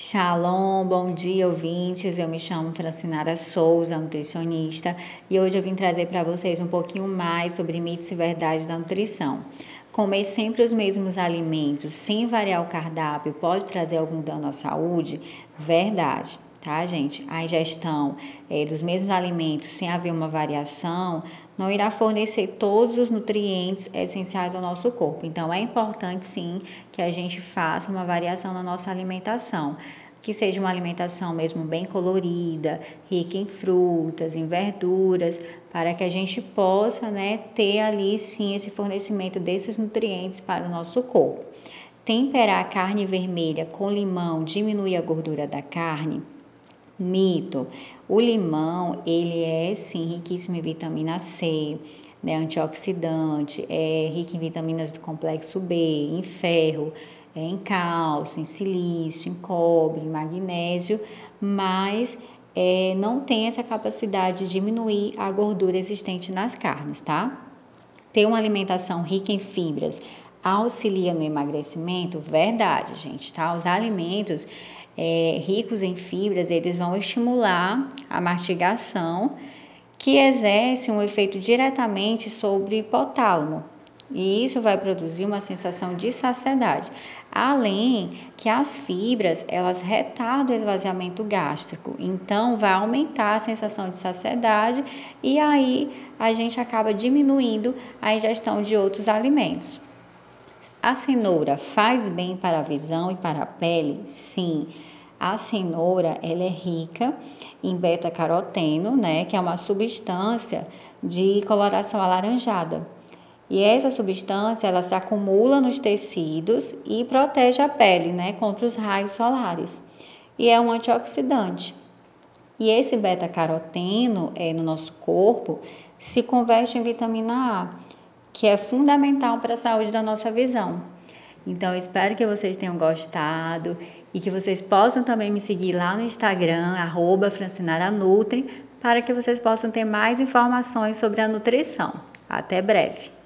Shalom, bom dia ouvintes. Eu me chamo Francinara Souza, nutricionista, e hoje eu vim trazer para vocês um pouquinho mais sobre mitos e verdades da nutrição. Comer sempre os mesmos alimentos sem variar o cardápio pode trazer algum dano à saúde? Verdade tá, gente? A ingestão é, dos mesmos alimentos sem haver uma variação não irá fornecer todos os nutrientes essenciais ao nosso corpo. Então, é importante sim que a gente faça uma variação na nossa alimentação. Que seja uma alimentação mesmo bem colorida, rica em frutas, em verduras, para que a gente possa né, ter ali sim esse fornecimento desses nutrientes para o nosso corpo. Temperar a carne vermelha com limão diminui a gordura da carne Mito: o limão ele é sim riquíssimo em vitamina C, né, antioxidante, é rico em vitaminas do complexo B, em ferro, é, em cálcio, em silício, em cobre, em magnésio, mas é, não tem essa capacidade de diminuir a gordura existente nas carnes, tá? Ter uma alimentação rica em fibras auxilia no emagrecimento? Verdade, gente, tá? Os alimentos é, ricos em fibras, eles vão estimular a mastigação, que exerce um efeito diretamente sobre o hipotálamo. E isso vai produzir uma sensação de saciedade. Além que as fibras, elas retardam o esvaziamento gástrico. Então, vai aumentar a sensação de saciedade e aí a gente acaba diminuindo a ingestão de outros alimentos. A cenoura faz bem para a visão e para a pele? Sim. A cenoura ela é rica em beta-caroteno, né, que é uma substância de coloração alaranjada. E essa substância ela se acumula nos tecidos e protege a pele, né, contra os raios solares. E é um antioxidante. E esse beta-caroteno é, no nosso corpo se converte em vitamina A que é fundamental para a saúde da nossa visão. Então, espero que vocês tenham gostado e que vocês possam também me seguir lá no Instagram, arroba Nutri, para que vocês possam ter mais informações sobre a nutrição. Até breve!